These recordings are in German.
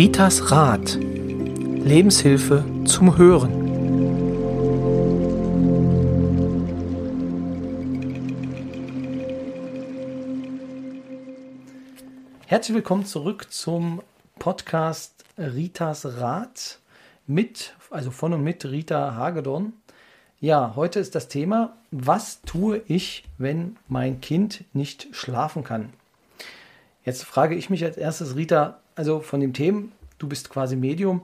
Ritas Rat. Lebenshilfe zum Hören. Herzlich willkommen zurück zum Podcast Ritas Rat mit, also von und mit Rita Hagedorn. Ja, heute ist das Thema, was tue ich, wenn mein Kind nicht schlafen kann? Jetzt frage ich mich als erstes, Rita, also von dem Themen, du bist quasi Medium,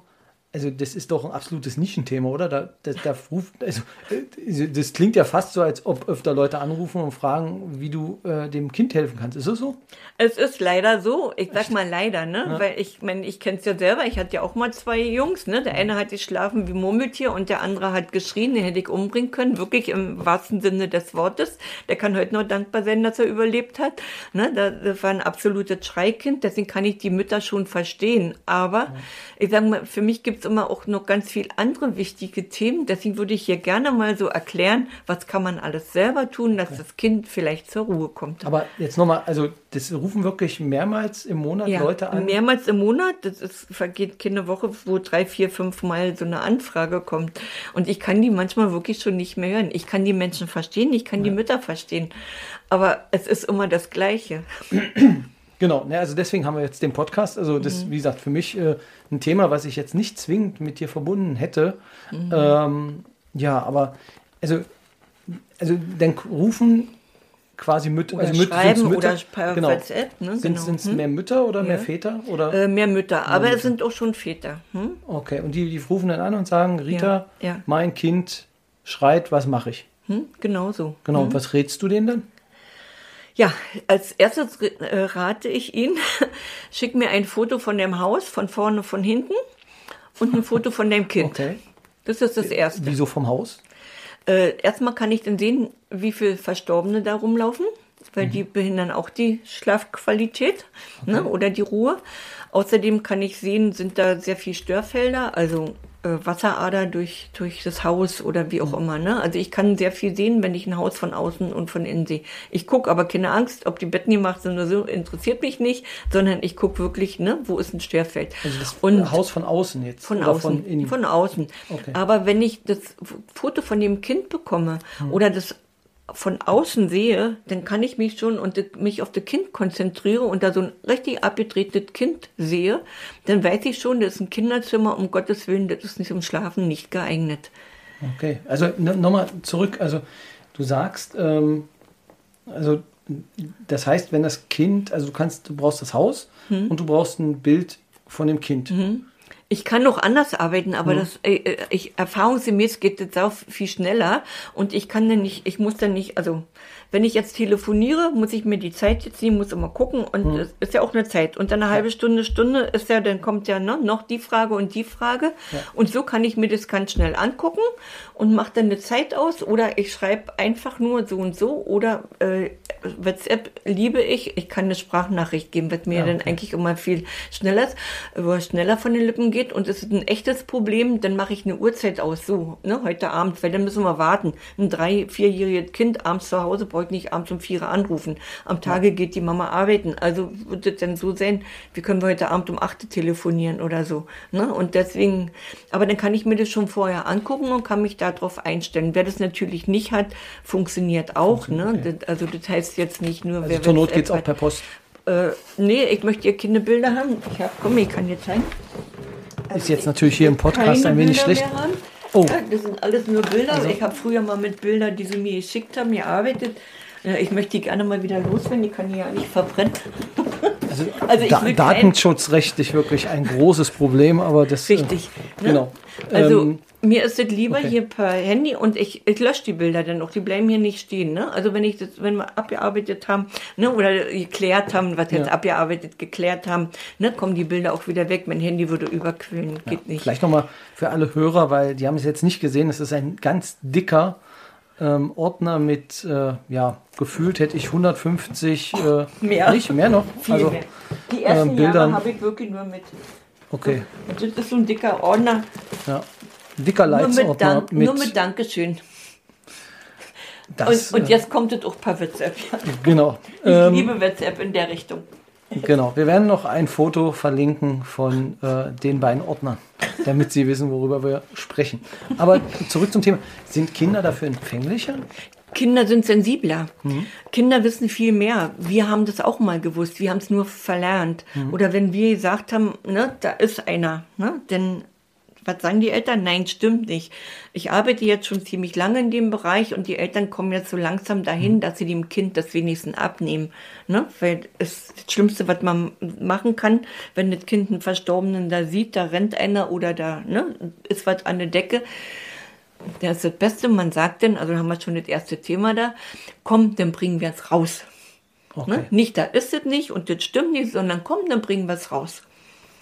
also das ist doch ein absolutes Nischenthema, oder? Da, da, da ruft, also, äh, das klingt ja fast so, als ob öfter Leute anrufen und fragen, wie du äh, dem Kind helfen kannst. Ist das so? Es ist leider so. Ich sag mal leider, ne? Ja. Weil ich meine, ich kenne es ja selber. Ich hatte ja auch mal zwei Jungs, ne? Der eine hat geschlafen wie Murmeltier und der andere hat geschrien. Den hätte ich umbringen können. Wirklich im wahrsten Sinne des Wortes. Der kann heute nur dankbar sein, dass er überlebt hat. Ne? Das war ein absolutes Schreikind. Deswegen kann ich die Mütter schon verstehen. Aber ja. ich sag mal, für mich gibt es immer auch noch ganz viel andere wichtige Themen. Deswegen würde ich hier gerne mal so erklären, was kann man alles selber tun, dass okay. das Kind vielleicht zur Ruhe kommt. Aber jetzt nochmal, also das rufen wirklich mehrmals im Monat ja, Leute an? mehrmals im Monat. Das ist, vergeht keine Woche, wo drei, vier, fünf Mal so eine Anfrage kommt. Und ich kann die manchmal wirklich schon nicht mehr hören. Ich kann die Menschen verstehen, ich kann ja. die Mütter verstehen. Aber es ist immer das Gleiche. Genau, ne, also deswegen haben wir jetzt den Podcast. Also das, mhm. wie gesagt, für mich äh, ein Thema, was ich jetzt nicht zwingend mit dir verbunden hätte. Mhm. Ähm, ja, aber also, also dann rufen quasi Mütter, also Müt schreiben Mütter, oder per genau. WhatsApp. Ne? Sind es genau. hm? mehr Mütter oder ja. mehr Väter? Oder? Äh, mehr Mütter, aber Mütter. es sind auch schon Väter. Hm? Okay, und die, die rufen dann an und sagen, Rita, ja. Ja. mein Kind schreit, was mache ich? Hm? Genau so. Genau, und hm? was rätst du denen dann? Ja, als erstes äh, rate ich Ihnen, schick mir ein Foto von dem Haus, von vorne, von hinten und ein Foto von dem Kind. Okay. Das ist das Erste. Wieso vom Haus? Äh, erstmal kann ich dann sehen, wie viele Verstorbene da rumlaufen, weil mhm. die behindern auch die Schlafqualität okay. ne, oder die Ruhe. Außerdem kann ich sehen, sind da sehr viele Störfelder, also äh, Wasserader durch, durch das Haus oder wie auch immer. Ne? Also ich kann sehr viel sehen, wenn ich ein Haus von außen und von innen sehe. Ich gucke aber keine Angst, ob die Betten gemacht sind oder so, interessiert mich nicht, sondern ich gucke wirklich, ne, wo ist ein Störfeld. Also das und Haus von außen jetzt? Von außen. Von, innen? von außen. Okay. Aber wenn ich das Foto von dem Kind bekomme hm. oder das von außen sehe, dann kann ich mich schon und mich auf das Kind konzentriere und da so ein richtig abgedrehtes Kind sehe, dann weiß ich schon, das ist ein Kinderzimmer, um Gottes Willen, das ist nicht zum Schlafen nicht geeignet. Okay, also nochmal zurück, also du sagst, ähm, also das heißt, wenn das Kind, also du kannst, du brauchst das Haus hm. und du brauchst ein Bild von dem Kind. Mhm. Ich kann noch anders arbeiten, aber mhm. das, äh, ich, erfahrungsgemäß geht das auch viel schneller und ich kann dann nicht, ich muss dann nicht, also wenn ich jetzt telefoniere, muss ich mir die Zeit jetzt nehmen, muss immer gucken und hm. es ist ja auch eine Zeit. Und dann eine halbe Stunde, Stunde ist ja, dann kommt ja ne, noch die Frage und die Frage. Ja. Und so kann ich mir das ganz schnell angucken und mache dann eine Zeit aus oder ich schreibe einfach nur so und so oder äh, WhatsApp liebe ich. Ich kann eine Sprachnachricht geben, was mir ja, okay. dann eigentlich immer viel schneller, wo schneller von den Lippen geht und es ist ein echtes Problem, dann mache ich eine Uhrzeit aus, so, ne, heute Abend, weil dann müssen wir warten. Ein drei-, vierjähriges Kind abends zu Hause brauche nicht abends um vier anrufen. Am Tage geht die Mama arbeiten. Also wird es dann so sein, wie können wir heute Abend um acht telefonieren oder so. Ne? Und deswegen, aber dann kann ich mir das schon vorher angucken und kann mich darauf einstellen. Wer das natürlich nicht hat, funktioniert auch. Ne? Okay. Das, also das heißt jetzt nicht nur, also wer zur Not geht es auch per Post. Äh, nee, ich möchte ihr Kinderbilder haben. Ich hab, komm, ich kann dir zeigen. Also ist jetzt natürlich hier im Podcast ein wenig schlecht. Oh. Ja, das sind alles nur Bilder. Also. Ich habe früher mal mit Bildern, die sie mir geschickt haben, gearbeitet. Ich möchte die gerne mal wieder loswerden, die kann ich ja nicht verbrennen. Also, also da, datenschutzrechtlich wirklich ein großes Problem, aber das. Äh, Richtig. Äh, ne? Genau. Also ähm, mir ist es lieber okay. hier per Handy und ich, ich lösche die Bilder dann auch, die bleiben hier nicht stehen. Ne? Also wenn ich das, wenn wir abgearbeitet haben, ne, oder geklärt haben, was jetzt ja. abgearbeitet, geklärt haben, ne, kommen die Bilder auch wieder weg. Mein Handy würde überquillen, geht ja, nicht. Vielleicht nochmal für alle Hörer, weil die haben es jetzt nicht gesehen, es ist ein ganz dicker ähm, Ordner mit, äh, ja, gefühlt hätte ich 150, äh, mehr. nicht, mehr noch. Viel also, mehr. Die ersten ähm, Bildern habe ich wirklich nur mit. Okay. Und das ist so ein dicker Ordner. Ja. Dicker Leitsordner. Nur mit, mit, nur mit Dankeschön. Das, und, und, äh, jetzt kommt es auch per WhatsApp. Genau. Ich ähm, liebe WhatsApp in der Richtung. Genau, wir werden noch ein Foto verlinken von äh, den beiden Ordnern, damit Sie wissen, worüber wir sprechen. Aber zurück zum Thema. Sind Kinder dafür empfänglicher? Kinder sind sensibler. Mhm. Kinder wissen viel mehr. Wir haben das auch mal gewusst. Wir haben es nur verlernt. Mhm. Oder wenn wir gesagt haben, ne, da ist einer, ne, denn was sagen die Eltern? Nein, stimmt nicht. Ich arbeite jetzt schon ziemlich lange in dem Bereich und die Eltern kommen jetzt so langsam dahin, mhm. dass sie dem Kind das wenigstens abnehmen. Ne? Weil es das Schlimmste, was man machen kann, wenn das Kind einen Verstorbenen da sieht, da rennt einer oder da ne, ist was an der Decke. Das ist das Beste, man sagt denn, also haben wir schon das erste Thema da, komm, dann bringen wir es raus. Ne? Okay. Ne? Nicht, da ist es nicht und das stimmt nicht, sondern komm, dann bringen wir es raus.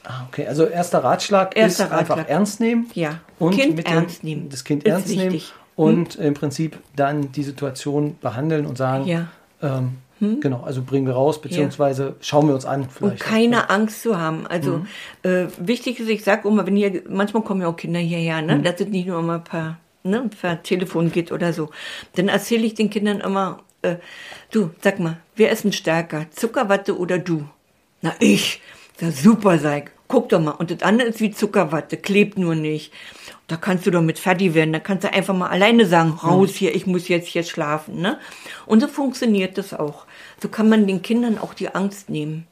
Ah, okay, also erster Ratschlag erster ist Ratschlag. einfach ernst nehmen. Ja, und kind mit ernst dem, nehmen. Das Kind ist ernst wichtig. nehmen und hm? im Prinzip dann die Situation behandeln und sagen, ja. ähm, hm? genau, also bringen wir raus, beziehungsweise ja. schauen wir uns an. Vielleicht. Und keine ja. Angst zu haben. Also mhm. äh, wichtig ist, ich sage immer, wenn hier, manchmal kommen ja auch Kinder hierher, ne? Mhm. Das sind nicht nur immer ein paar, ne, per Telefon geht oder so. Dann erzähle ich den Kindern immer, äh, du, sag mal, wer ist denn stärker, Zuckerwatte oder du? Na, ich. Ja, super, Seig guck doch mal. Und das andere ist wie Zuckerwatte, klebt nur nicht. Da kannst du doch mit fertig werden. Da kannst du einfach mal alleine sagen, raus hier, ich muss jetzt hier schlafen. Ne? Und so funktioniert das auch. So kann man den Kindern auch die Angst nehmen.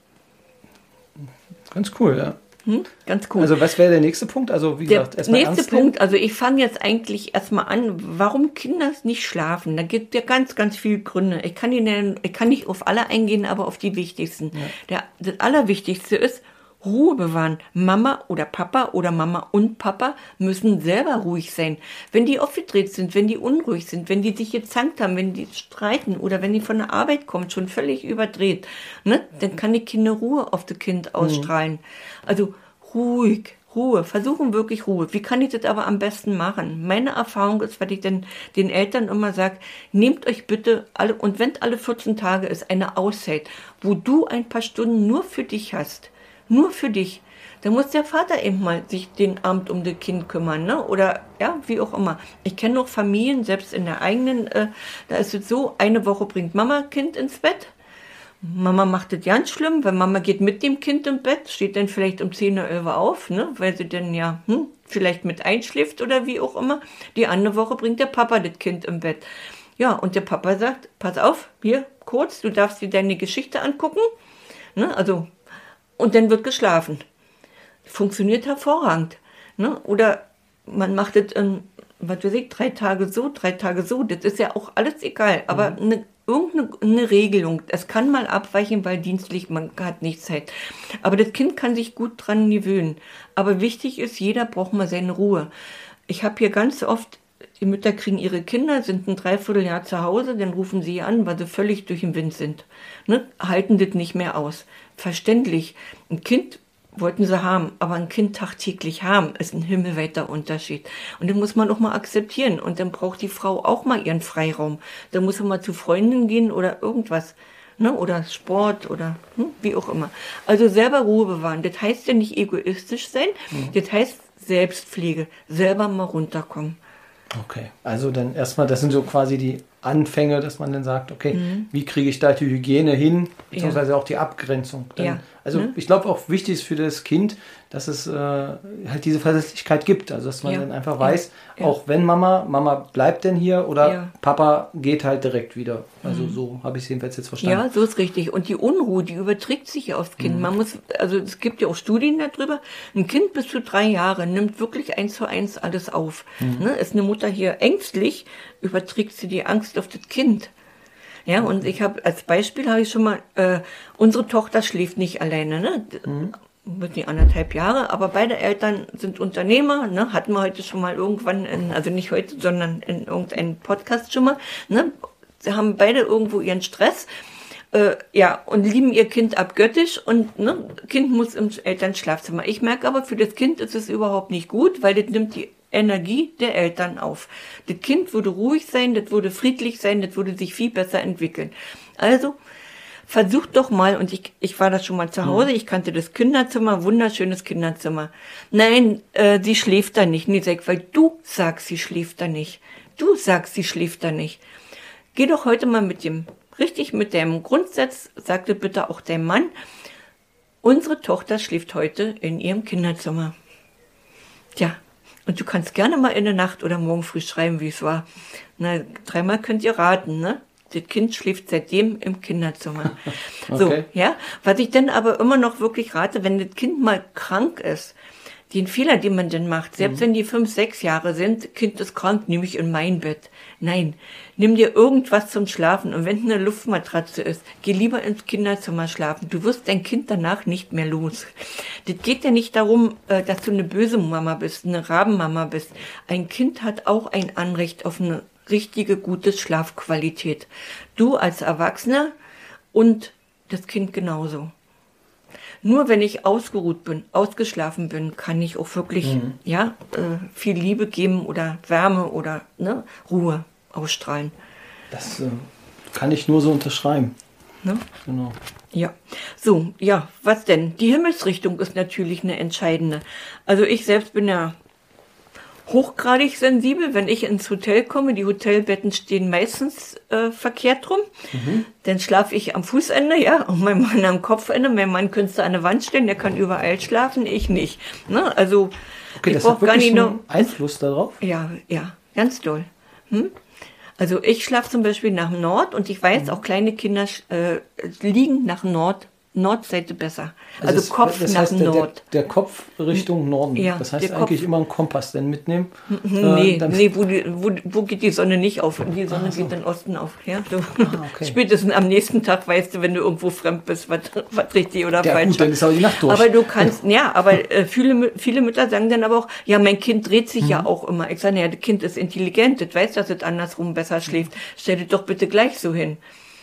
Ganz cool, ja. Hm? Ganz cool. Also was wäre der nächste Punkt? Also wie der gesagt, erstmal nächste Punkt, also ich fange jetzt eigentlich erstmal an, warum Kinder nicht schlafen. Da gibt es ja ganz, ganz viele Gründe. Ich kann, Ihnen, ich kann nicht auf alle eingehen, aber auf die wichtigsten. Ja. Der, das Allerwichtigste ist, Ruhe bewahren. Mama oder Papa oder Mama und Papa müssen selber ruhig sein. Wenn die aufgedreht sind, wenn die unruhig sind, wenn die sich gezankt haben, wenn die streiten oder wenn die von der Arbeit kommen, schon völlig überdreht, ne, dann kann die Kinder Ruhe auf das Kind mhm. ausstrahlen. Also ruhig, Ruhe, versuchen wirklich Ruhe. Wie kann ich das aber am besten machen? Meine Erfahrung ist, was ich denn den Eltern immer sage, nehmt euch bitte alle, und wenn alle 14 Tage ist, eine Auszeit, wo du ein paar Stunden nur für dich hast nur für dich. Da muss der Vater eben mal sich den Abend um das Kind kümmern, ne? Oder ja, wie auch immer. Ich kenne noch Familien, selbst in der eigenen, äh, da ist es so, eine Woche bringt Mama Kind ins Bett. Mama macht es ganz schlimm, weil Mama geht mit dem Kind im Bett, steht dann vielleicht um 10 oder 11 auf, ne? Weil sie dann ja, hm, vielleicht mit einschläft oder wie auch immer. Die andere Woche bringt der Papa das Kind im Bett. Ja, und der Papa sagt, pass auf, hier, kurz, du darfst dir deine Geschichte angucken. Ne? Also und dann wird geschlafen. Funktioniert hervorragend. Ne? Oder man macht es, ähm, was weiß ich, drei Tage so, drei Tage so. Das ist ja auch alles egal. Aber mhm. eine, irgendeine eine Regelung. Es kann mal abweichen, weil dienstlich man hat nicht Zeit. Aber das Kind kann sich gut dran gewöhnen. Aber wichtig ist, jeder braucht mal seine Ruhe. Ich habe hier ganz oft die Mütter kriegen ihre Kinder, sind ein Dreivierteljahr zu Hause, dann rufen sie an, weil sie völlig durch den Wind sind. Ne? Halten das nicht mehr aus verständlich. Ein Kind wollten sie haben, aber ein Kind tagtäglich haben, ist ein himmelweiter Unterschied. Und den muss man auch mal akzeptieren. Und dann braucht die Frau auch mal ihren Freiraum. Dann muss sie mal zu Freundinnen gehen oder irgendwas. Ne? Oder Sport oder hm, wie auch immer. Also selber Ruhe bewahren. Das heißt ja nicht egoistisch sein. Mhm. Das heißt Selbstpflege. Selber mal runterkommen. Okay. Also dann erstmal, das sind so quasi die Anfänge, dass man dann sagt, okay, mhm. wie kriege ich da die Hygiene hin, beziehungsweise ja. auch die Abgrenzung. Dann, ja. Also mhm. ich glaube auch wichtig ist für das Kind, dass es äh, halt diese Verlässlichkeit gibt. Also dass man ja. dann einfach weiß, ja. auch wenn Mama, Mama bleibt denn hier oder ja. Papa geht halt direkt wieder. Also mhm. so habe ich es jedenfalls jetzt verstanden. Ja, so ist richtig. Und die Unruhe, die überträgt sich ja aufs Kind. Mhm. Man muss, also es gibt ja auch Studien darüber, ein Kind bis zu drei Jahre nimmt wirklich eins zu eins alles auf. Mhm. Ne? Ist eine Mutter hier ängstlich, überträgt sie die Angst auf das Kind. Ja, und ich habe als Beispiel habe ich schon mal, äh, unsere Tochter schläft nicht alleine. Ne? Mhm wird die anderthalb Jahre, aber beide Eltern sind Unternehmer, ne, hatten wir heute schon mal irgendwann, in, also nicht heute, sondern in irgendeinem Podcast schon mal, ne, sie haben beide irgendwo ihren Stress, äh, ja, und lieben ihr Kind abgöttisch und, ne, Kind muss im Elternschlafzimmer. Ich merke aber, für das Kind ist es überhaupt nicht gut, weil das nimmt die Energie der Eltern auf. Das Kind würde ruhig sein, das würde friedlich sein, das würde sich viel besser entwickeln. Also, versucht doch mal, und ich, ich war da schon mal zu Hause, ich kannte das Kinderzimmer, wunderschönes Kinderzimmer. Nein, äh, sie schläft da nicht, Nisek, weil du sagst, sie schläft da nicht. Du sagst, sie schläft da nicht. Geh doch heute mal mit dem, richtig mit dem Grundsatz, sagte bitte auch der Mann, Unsere Tochter schläft heute in ihrem Kinderzimmer. Tja, und du kannst gerne mal in der Nacht oder morgen früh schreiben, wie es war. Na, dreimal könnt ihr raten, ne? Das Kind schläft seitdem im Kinderzimmer. So, Okay. ja. Was ich dann aber immer noch wirklich rate, wenn das Kind mal krank ist, den Fehler, den man denn macht, selbst wenn die fünf, sechs Jahre sind, Kind ist krank, nehme ich in mein Bett. Nein, nimm dir irgendwas zum Schlafen und wenn es eine Luftmatratze ist, geh lieber ins Kinderzimmer schlafen. Du wirst dein Kind danach nicht mehr los. Das geht ja nicht darum, äh, dass du eine böse Mama bist, eine Rabenmama bist. Ein Kind hat auch ein Anrecht auf eine richtige, gute Schlafqualität. Du als Erwachsener und das Kind genauso. Nur wenn ich ausgeruht bin, ausgeschlafen bin, kann ich auch wirklich ja, äh, viel Liebe geben oder Wärme oder ne, Ruhe ausstrahlen. Das äh, kann ich nur so unterschreiben. Ne? Genau. Ja, so, ja, was denn? Die Himmelsrichtung ist natürlich eine entscheidende. Also ich selbst bin ja hochgradig sensibel, wenn ich ins Hotel komme. Die Hotelbetten stehen meistens äh, verkehrt rum. Dann schlafe ich am Fußende, ja, und mein Mann am Kopfende. Mein Mann könnte an der Wand stellen, der kann überall schlafen, ich nicht. Ne? Also Okay, ich brauche gar nicht nur. Einfluss darauf. Ja, ja, ganz doll. Hm? Also ich schlafe zum Beispiel nach Nord und ich Mhm. weiß, auch kleine Kinder äh, liegen nach Nord, Nordseite besser. Also, es- Kopf das nach heißt, der, Nord. Der, der Kopf Richtung Norden. Ja, das heißt der Kopf- eigentlich immer einen Kompass denn mitnehmen. nee, Äh, dann- nee wo, die, wo, wo geht die Sonne nicht auf? Die Sonne geht in Osten auf. Ja? So. Ah, okay. Spätestens am nächsten Tag weißt du, wenn du irgendwo fremd bist, was, was richtig oder Ja, falsch gut, dann ist aber die Nacht durch. Aber du kannst, ja, aber äh, viele, viele Mütter sagen dann aber auch, ja, mein Kind dreht sich Mhm. ja auch immer. Ich sage, ja, das Kind ist intelligent, das weiß, dass es andersrum besser schläft. Stell dir doch bitte gleich so hin.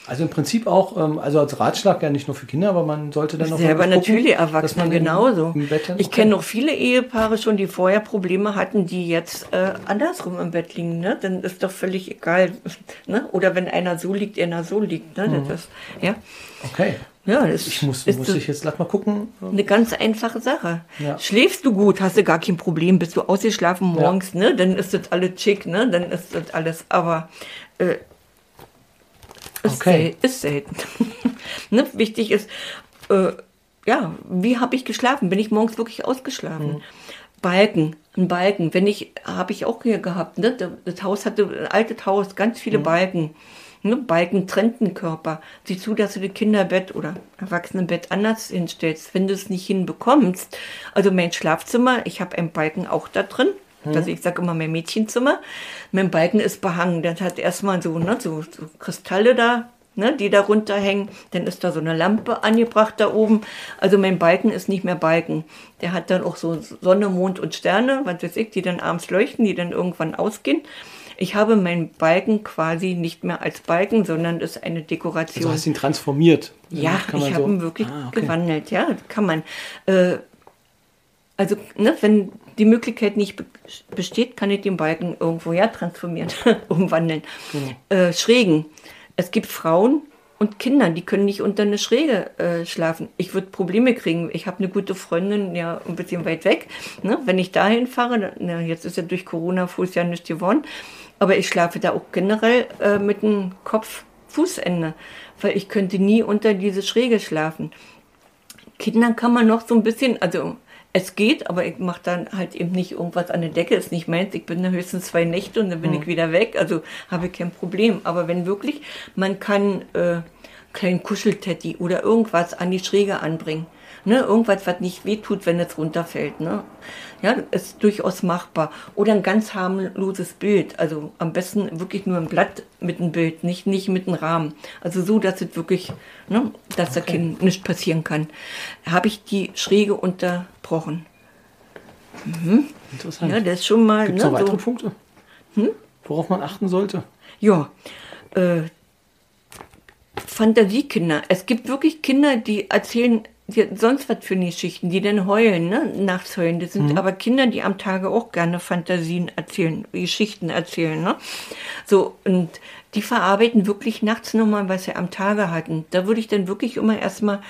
Also im Prinzip auch, ähm, also als Ratschlag ja nicht nur für Kinder, aber man sollte dann auch Selber gucken, natürlich, Erwachsene genauso. Im Bett dann- ich kenne noch viele Ehepaare schon, die vorher Probleme hatten, die jetzt äh, andersrum im Bett liegen. Ne? Dann ist doch völlig egal. Ne? Oder wenn einer so liegt, einer so liegt. Ne? Das ist, ja, Okay. ja, das Ich muss, ist muss ich jetzt lass mal gucken. eine ganz einfache Sache. Ja. Schläfst du gut, hast du gar kein Problem, bist du ausgeschlafen morgens, ne? dann ist das alles schick, ne? dann ist das alles, aber äh, ist, Okay. sel ist selten. ne? Wichtig ist, äh, ja, wie habe ich geschlafen? Bin ich morgens wirklich ausgeschlafen? Mhm. Balken, ein Balken. Wenn ich, habe ich auch hier gehabt, ne? Das Haus hatte, ein altes Haus, ganz Mhm. viele Balken. Ne? Balken trennt den Körper. Sieh zu, dass du das Kinderbett oder Erwachsenenbett anders hinstellst. Wenn du es nicht hinbekommst, also mein Schlafzimmer, ich habe einen Balken auch da drin. Also ich sage immer mein Mädchenzimmer. Mein Balken ist behangen. Das hat erstmal so, ne, so, so Kristalle da, ne, die da runterhängen. Dann ist da so eine Lampe angebracht da oben. Also mein Balken ist nicht mehr Balken. Der hat dann auch so Sonne, Mond und Sterne, was weiß ich, die dann abends leuchten, die dann irgendwann ausgehen. Ich habe meinen Balken quasi nicht mehr als Balken, sondern ist eine Dekoration. Also hast ihn transformiert. Ja, Damit kann man ich habe so- ihn wirklich Ah, okay. gewandelt, ja, kann man. Äh, also, ne, wenn die Möglichkeit nicht be besteht, kann ich den Balken irgendwo ja transformieren, umwandeln. Genau. Äh, Schrägen. Es gibt Frauen und Kinder, die können nicht unter eine Schräge äh, schlafen. Ich würde Probleme kriegen. Ich habe eine gute Freundin, ja, ein bisschen weit weg. Ne? Wenn ich dahin fahre, na, jetzt ist ja durch Corona Fuß ja nicht geworden, aber ich schlafe da auch generell äh, mit dem Kopf Fußende, weil ich könnte nie unter diese Schräge schlafen. Kindern kann man noch so ein bisschen, also es geht, aber ich mache dann halt eben nicht irgendwas an der Decke, ist nicht meins. Ich bin da höchstens zwei Nächte und dann bin ich wieder weg, also habe ich kein Problem. Aber wenn wirklich, man kann äh, kleinen Kuscheltetti oder irgendwas an die Schräge anbringen. Ne, irgendwas, was nicht wehtut, wenn es runterfällt. Ne? Ja, ist durchaus machbar. Oder ein ganz harmloses Bild. Also am besten wirklich nur ein Blatt mit einem Bild, nicht, nicht mit einem Rahmen. Also so, dass es wirklich, ne, dass da kein, nichts passieren kann. Habe ich die Schräge unterbrochen. Interessant. Ja, das ist schon mal. Gibt es ne, noch weitere so, Punkte? Hm? Worauf man achten sollte? Ja, äh, Fantasiekinder. Es gibt wirklich Kinder, die erzählen die, sonst was für Geschichten, die dann heulen, ne? nachts heulen. Das sind aber Kinder, die am Tage auch gerne Fantasien erzählen, Geschichten erzählen. Ne? So, und die verarbeiten wirklich nachts nochmal, was sie am Tage hatten. Da würde ich dann wirklich immer erstmal,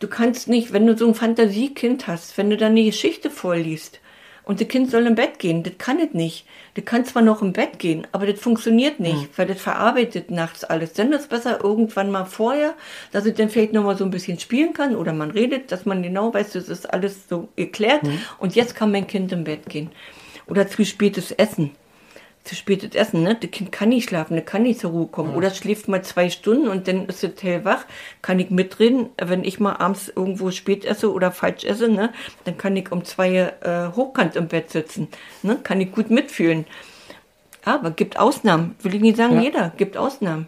du kannst nicht, wenn du so ein Fantasiekind hast, wenn du dann eine Geschichte vorliest, Und das Kind soll im Bett gehen. Das kann es nicht. Das kann zwar noch im Bett gehen, aber das funktioniert nicht, mhm. weil das verarbeitet nachts alles. Dann ist es besser irgendwann mal vorher, dass es dann vielleicht noch mal so ein bisschen spielen kann oder man redet, dass man genau weiß, das ist alles so geklärt mhm. und jetzt kann mein Kind im Bett gehen. Oder zu spätes Essen zu spätes Essen, ne? Das Kind kann nicht schlafen, das kann nicht zur Ruhe kommen. Ja. Oder schläft mal zwei Stunden und dann ist es hellwach. Kann ich mitreden, wenn ich mal abends irgendwo spät esse oder falsch esse, ne? Dann kann ich um zwei äh, hochkant im Bett sitzen, ne? Kann ich gut mitfühlen. Aber gibt Ausnahmen. Will ich nicht sagen, ja. jeder gibt Ausnahmen.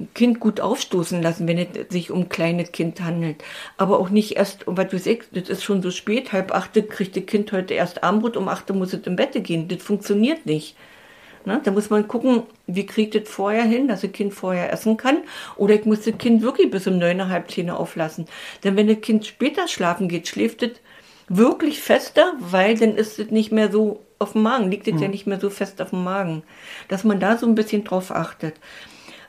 Ein Kind gut aufstoßen lassen, wenn es sich um ein kleines Kind handelt. Aber auch nicht erst, um was du sagst, das ist schon so spät, halb achte kriegt das Kind heute erst Armbrot, um achte muss es im Bett gehen. Das funktioniert nicht. Ne? Da muss man gucken, wie kriegt das vorher hin, dass das Kind vorher essen kann. Oder ich muss das Kind wirklich bis um neun, halb zehn auflassen. Denn wenn das Kind später schlafen geht, schläft es wirklich fester, weil dann ist es nicht mehr so auf dem Magen, liegt es mhm. ja nicht mehr so fest auf dem Magen. Dass man da so ein bisschen drauf achtet.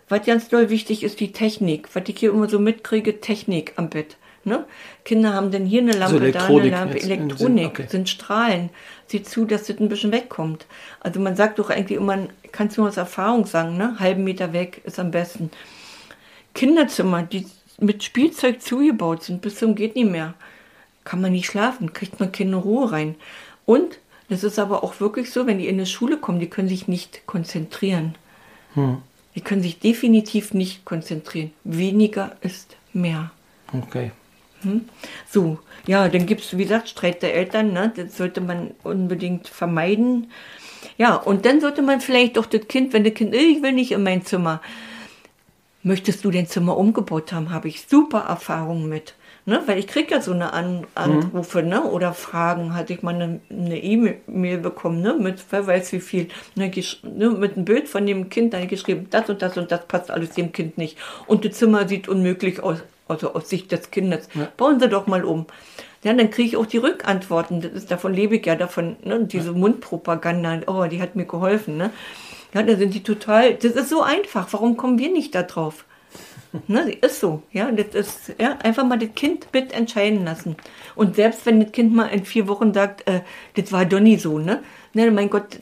Was ganz doll wichtig ist, die Technik. Was ich hier immer so mitkriege, Technik am Bett. Ne? Kinder haben dann hier eine Lampe, also da eine Lampe, Elektronik, okay. sind Strahlen. Sieh zu, dass das ein bisschen wegkommt. Also man sagt doch eigentlich immer, kannst du aus Erfahrung sagen, ne? halben Meter weg ist am besten. Kinderzimmer, die mit Spielzeug zugebaut sind, bis zum geht nicht mehr. Kann man nicht schlafen, kriegt man keine Ruhe rein. Und das ist aber auch wirklich so, wenn die in die Schule kommen, die können sich nicht konzentrieren. Hm. Die können sich definitiv nicht konzentrieren. Weniger ist mehr. Okay. Hm? So, ja, dann gibt es, wie gesagt, Streit der Eltern, ne? das sollte man unbedingt vermeiden. Ja, und dann sollte man vielleicht doch das Kind, wenn das Kind, ich will nicht in mein Zimmer, möchtest du dein Zimmer umgebaut haben, habe ich super Erfahrungen mit. Ne? Weil ich kriege ja so eine An Anrufe mhm. ne? oder Fragen. Hatte ich mal eine E-Mail e bekommen ne? mit wer weiß wie viel. Ne? ne? Mit einem Bild von dem Kind, da geschrieben, das und das und das passt alles dem Kind nicht. Und das Zimmer sieht unmöglich aus also aus Sicht des Kindes. Ja. Bauen Sie doch mal um. Ja, dann kriege ich auch die Rückantworten. Das ist, davon lebe ich ja davon, ne? diese ja. Mundpropaganda, oh, die hat mir geholfen. Ne? Ja, da sind die total, das ist so einfach. Warum kommen wir nicht da drauf? ne, ist so, ja, das ist, ja, einfach mal das Kind mit entscheiden lassen. Und selbst wenn das Kind mal in vier Wochen sagt, äh, das war doch nie so, ne? Ne, mein Gott,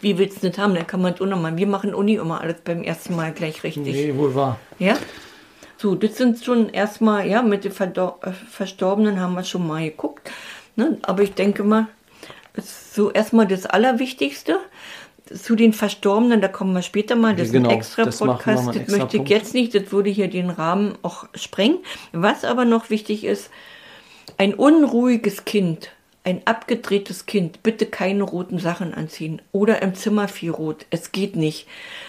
wie willst du das haben? Dann kann man es auch nochmal. Wir machen Uni immer alles beim ersten Mal gleich richtig. Nee, wohl wahr. Ja? So, das sind schon erstmal, ja, mit den Verdor äh, Verstorbenen haben wir schon mal geguckt. Ne? Aber ich denke mal, ist so erstmal das Allerwichtigste. Zu den Verstorbenen, da kommen wir später mal, das genau, ist ein extra das Podcast, das extra möchte ich jetzt nicht, das würde hier den Rahmen auch sprengen. Was aber noch wichtig ist, ein unruhiges Kind ein abgedrehtes Kind, bitte keine roten Sachen anziehen oder im Zimmer viel rot. Es geht nicht.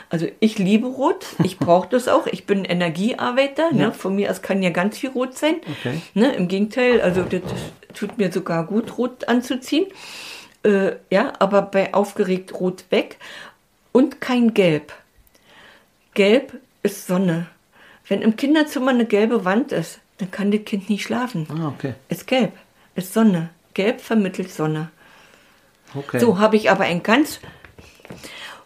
Also ich liebe rot, ich brauche das auch. Ich bin Energiearbeiter. Ne? Ja. Ne? Von mir aus kann ja ganz viel rot sein. Okay. Ne? Im Gegenteil, also das tut mir sogar gut, rot anzuziehen. Äh, ja, aber bei aufgeregt rot weg und kein Gelb. Gelb ist Sonne. Wenn im Kinderzimmer eine gelbe Wand ist, dann kann das Kind nicht schlafen. Ah, okay. Ist gelb, ist Sonne. Gelb vermittelt Sonne. Okay. So habe ich aber ein ganz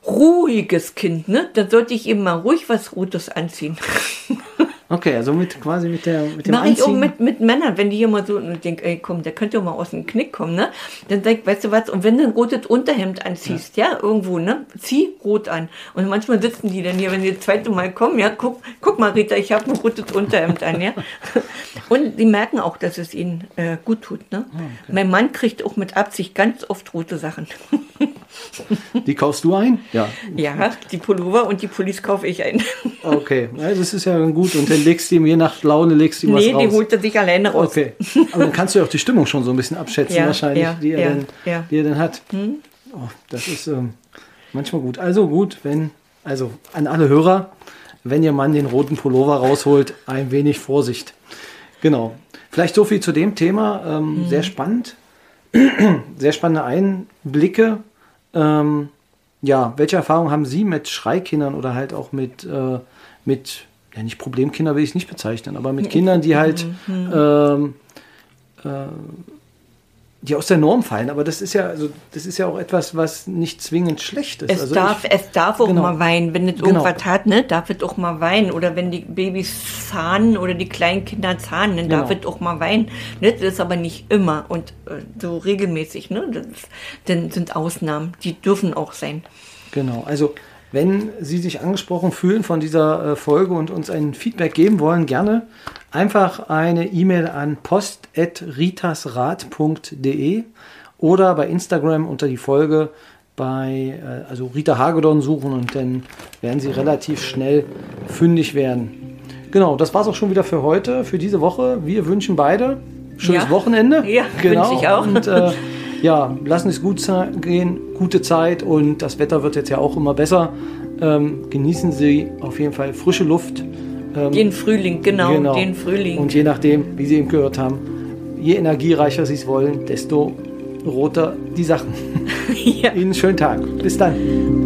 ruhiges Kind, ne? Dann sollte ich eben mal ruhig was Rotes anziehen. Okay, also mit quasi mit der mit dem Mach ich auch mit, mit Männern, wenn die hier mal so und denken, ey komm, der könnte ja mal aus dem Knick kommen, ne? Dann denk, weißt du was, und wenn du ein rotes Unterhemd anziehst, ja, ja irgendwo, ne? Zieh rot an. Und manchmal sitzen die dann hier, wenn die das zweite Mal kommen, ja, guck, guck mal, Rita, ich habe ein rotes Unterhemd an, ja. Und die merken auch, dass es ihnen äh, gut tut, ne? Ah, okay. Mein Mann kriegt auch mit Absicht ganz oft rote Sachen. Die kaufst du ein? Ja. Ja, die Pullover und die Pullis kaufe ich ein. Okay, also das ist ja gut. Und dann legst du ihm je nach Laune legst du ihm nee, was raus. Nee, die holt er sich alleine raus. Okay, aber dann kannst du ja auch die Stimmung schon so ein bisschen abschätzen ja, wahrscheinlich, ja, die, er ja, dann, ja. die er dann hat. Hm? Oh, das ist ähm, manchmal gut. Also gut, wenn, also an alle Hörer, wenn ihr Mann den roten Pullover rausholt, ein wenig Vorsicht. Genau. Vielleicht so viel zu dem Thema. Ähm, hm. Sehr spannend. sehr spannende Einblicke ähm, ja, welche Erfahrungen haben Sie mit Schreikindern oder halt auch mit, äh, mit ja nicht Problemkinder will ich es nicht bezeichnen, aber mit Kindern, die halt mhm. ähm, äh, die aus der Norm fallen. Aber das ist ja, also das ist ja auch etwas, was nicht zwingend schlecht ist. Es also darf, ich, es darf auch genau. mal weinen, wenn es Genau. irgendwas hat, ne, darf es auch mal weinen. Oder wenn die Babys zahnen oder die kleinen Kinder zahnen, dann darf Genau. es auch mal weinen. Ne? Das ist aber nicht immer und äh, so regelmäßig, ne? Das dann sind Ausnahmen, die dürfen auch sein. Genau, also wenn Sie sich angesprochen fühlen von dieser äh, Folge und uns ein Feedback geben wollen, gerne einfach eine E-Mail an post.ritasrat.de oder bei Instagram unter die Folge bei äh, also Rita Hagedorn suchen und dann werden Sie relativ schnell fündig werden. Genau, das war es auch schon wieder für heute, für diese Woche. Wir wünschen beide schönes Ja. Wochenende. Ja, genau. wünsche ich auch. Und äh, ja, lassen es gut gehen, gute Zeit und das Wetter wird jetzt ja auch immer besser. Ähm, genießen Sie auf jeden Fall frische Luft. Ähm, Den Frühling, genau, genau. den Frühling. Und je nachdem, wie Sie eben gehört haben, je energiereicher Sie es wollen, desto roter die Sachen. ja. Ihnen einen schönen Tag. Bis dann.